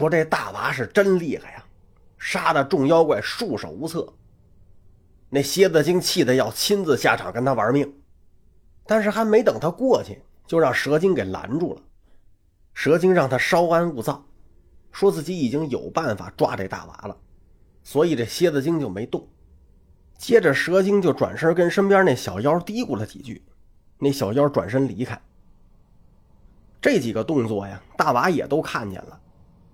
说这大娃是真厉害呀，杀的众妖怪束手无策。那蝎子精气得要亲自下场跟他玩命，但是还没等他过去，就让蛇精给拦住了。蛇精让他稍安勿躁，说自己已经有办法抓这大娃了，所以这蝎子精就没动。接着，蛇精就转身跟身边那小妖嘀咕了几句，那小妖转身离开。这几个动作呀，大娃也都看见了。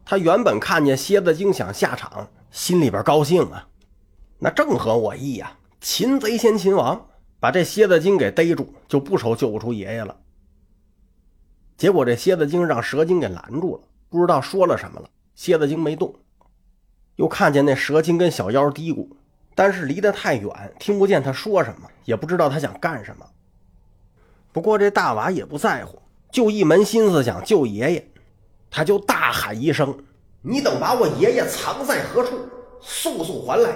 他原本看见蝎子精想下场，心里边高兴啊。那正合我意呀！擒贼先擒王，把这蝎子精给逮住，就不愁救不出爷爷了。结果这蝎子精让蛇精给拦住了，不知道说了什么了。蝎子精没动，又看见那蛇精跟小妖嘀咕，但是离得太远，听不见他说什么，也不知道他想干什么。不过这大娃也不在乎，就一门心思想救爷爷，他就大喊一声：“你等把我爷爷藏在何处，速速还来！”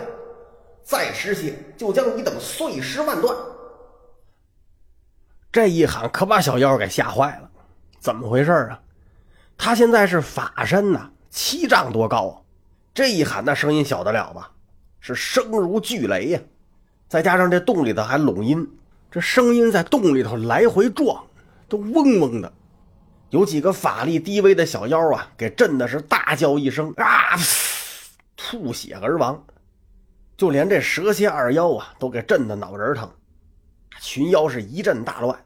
再迟些，就将你等碎尸万段。这一喊可把小妖给吓坏了，怎么回事啊？他现在是法身呐，七丈多高啊！这一喊，那声音小得了吧？是声如巨雷呀！再加上这洞里头还拢音，这声音在洞里头来回撞，都嗡嗡的。有几个法力低微的小妖啊，给震的是大叫一声啊，吐血而亡。就连这蛇蝎二妖啊，都给震得脑仁疼，群妖是一阵大乱。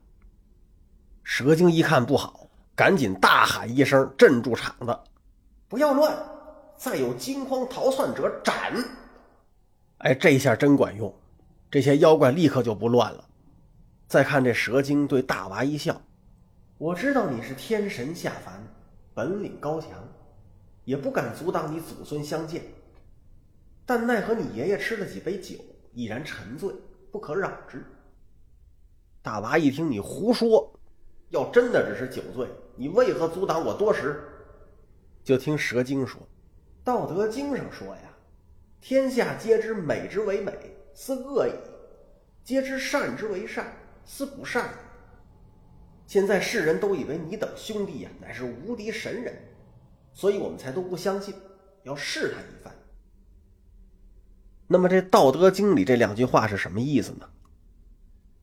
蛇精一看不好，赶紧大喊一声，镇住场子：“不要乱！再有惊慌逃窜者，斩！”哎，这下真管用，这些妖怪立刻就不乱了。再看这蛇精对大娃一笑：“我知道你是天神下凡，本领高强，也不敢阻挡你祖孙相见。”但奈何你爷爷吃了几杯酒，已然沉醉，不可扰之。大娃一听你胡说，要真的只是酒醉，你为何阻挡我多时？就听蛇精说，《道德经》上说呀：“天下皆知美之为美，斯恶已；皆知善之为善，斯不善。”现在世人都以为你等兄弟呀乃是无敌神人，所以我们才都不相信，要试探一番。那么这《道德经》里这两句话是什么意思呢？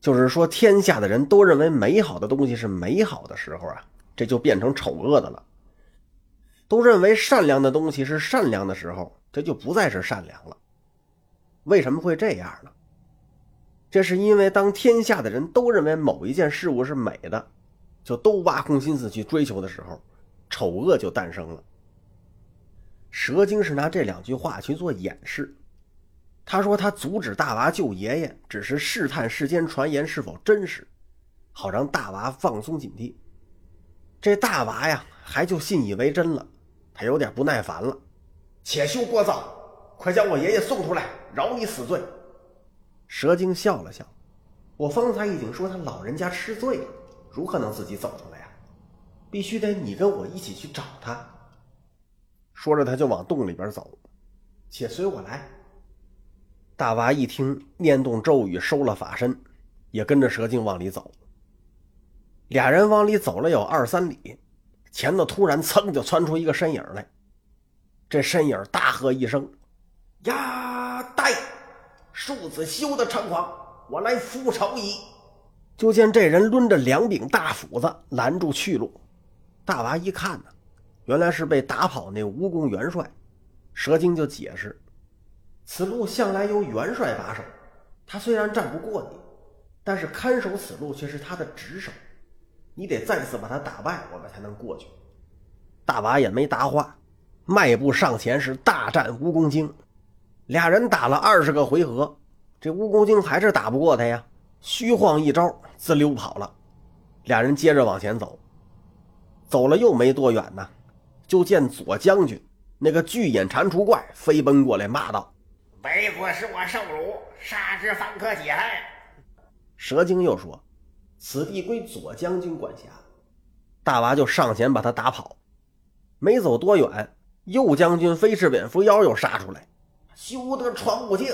就是说，天下的人都认为美好的东西是美好的时候啊，这就变成丑恶的了；都认为善良的东西是善良的时候，这就不再是善良了。为什么会这样呢？这是因为当天下的人都认为某一件事物是美的，就都挖空心思去追求的时候，丑恶就诞生了。蛇精是拿这两句话去做掩饰。他说：“他阻止大娃救爷爷，只是试探世间传言是否真实，好让大娃放松警惕。这大娃呀，还就信以为真了。他有点不耐烦了，且休聒噪，快将我爷爷送出来，饶你死罪。”蛇精笑了笑：“我方才已经说他老人家吃醉了，如何能自己走出来呀？必须得你跟我一起去找他。”说着，他就往洞里边走，且随我来。大娃一听，念动咒语，收了法身，也跟着蛇精往里走。俩人往里走了有二三里，前头突然噌就窜出一个身影来。这身影大喝一声：“呀，庶子休得猖狂，我来复仇矣！”就见这人抡着两柄大斧子拦住去路。大娃一看呢，原来是被打跑那蜈蚣元帅。蛇精就解释。此路向来由元帅把守，他虽然战不过你，但是看守此路却是他的职守。你得再次把他打败，我们才能过去。大娃也没答话，迈步上前是大战蜈蚣精。俩人打了二十个回合，这蜈蚣精还是打不过他呀，虚晃一招，滋溜跑了。俩人接着往前走，走了又没多远呢，就见左将军那个巨眼蟾蜍怪飞奔过来，骂道。为国是我受辱，杀之方可解恨。蛇精又说：“此地归左将军管辖。”大娃就上前把他打跑。没走多远，右将军飞翅蝙蝠妖又杀出来，休得闯我境！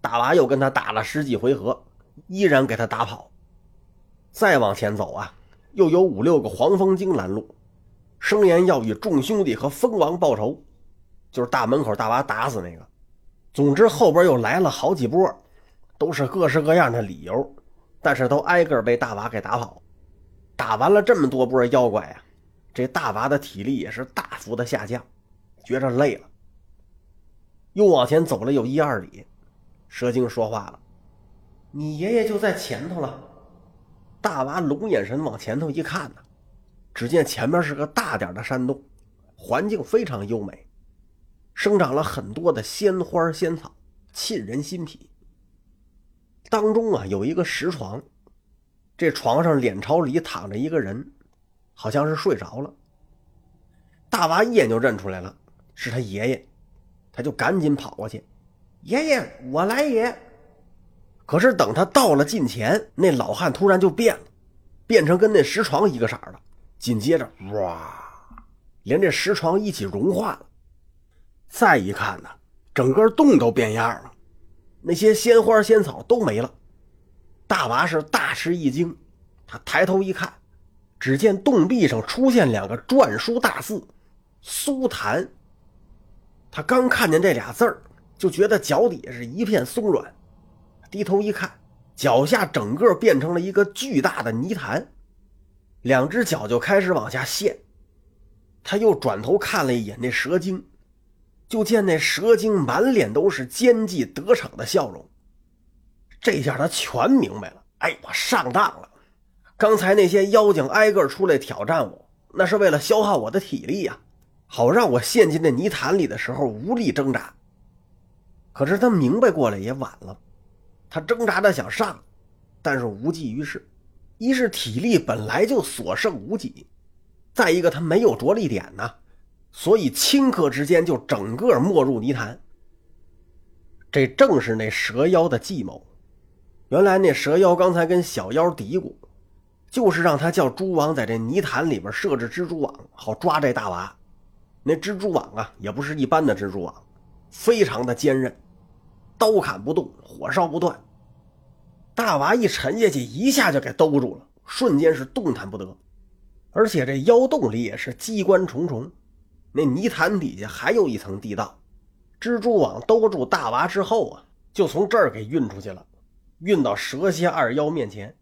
大娃又跟他打了十几回合，依然给他打跑。再往前走啊，又有五六个黄蜂精拦路。声言要与众兄弟和蜂王报仇，就是大门口大娃打死那个。总之后边又来了好几波，都是各式各样的理由，但是都挨个被大娃给打跑。打完了这么多波妖怪啊，这大娃的体力也是大幅的下降，觉着累了，又往前走了有一二里。蛇精说话了：“你爷爷就在前头了。”大娃龙眼神往前头一看呢，只见前面是个大点的山洞，环境非常优美，生长了很多的鲜花鲜草，沁人心脾。当中啊有一个石床，这床上脸朝里躺着一个人，好像是睡着了。大娃一眼就认出来了，是他爷爷，他就赶紧跑过去：“爷爷，我来也。”可是等他到了近前，那老汉突然就变了，变成跟那石床一个色儿了。紧接着，哇，连这石床一起融化了。再一看呢，整个洞都变样了，那些鲜花鲜草都没了。大娃是大吃一惊，他抬头一看，只见洞壁上出现两个篆书大字“苏檀”。他刚看见这俩字儿，就觉得脚底下是一片松软。低头一看，脚下整个变成了一个巨大的泥潭，两只脚就开始往下陷。他又转头看了一眼那蛇精，就见那蛇精满脸都是奸计得逞的笑容。这下他全明白了，哎，我上当了。刚才那些妖精挨个出来挑战我，那是为了消耗我的体力呀，好让我陷进那泥潭里的时候无力挣扎。可是他明白过来也晚了。他挣扎着想上，但是无济于事。一是体力本来就所剩无几，再一个他没有着力点呢，所以顷刻之间就整个没入泥潭。这正是那蛇妖的计谋。原来那蛇妖刚才跟小妖嘀咕，就是让他叫蛛王在这泥潭里边设置蜘蛛网，好抓这大娃。那蜘蛛网啊，也不是一般的蜘蛛网，非常的坚韧。刀砍不动，火烧不断。大娃一沉下去，一下就给兜住了，瞬间是动弹不得。而且这妖洞里也是机关重重，那泥潭底下还有一层地道。蜘蛛网兜住大娃之后啊，就从这儿给运出去了，运到蛇蝎二妖面前。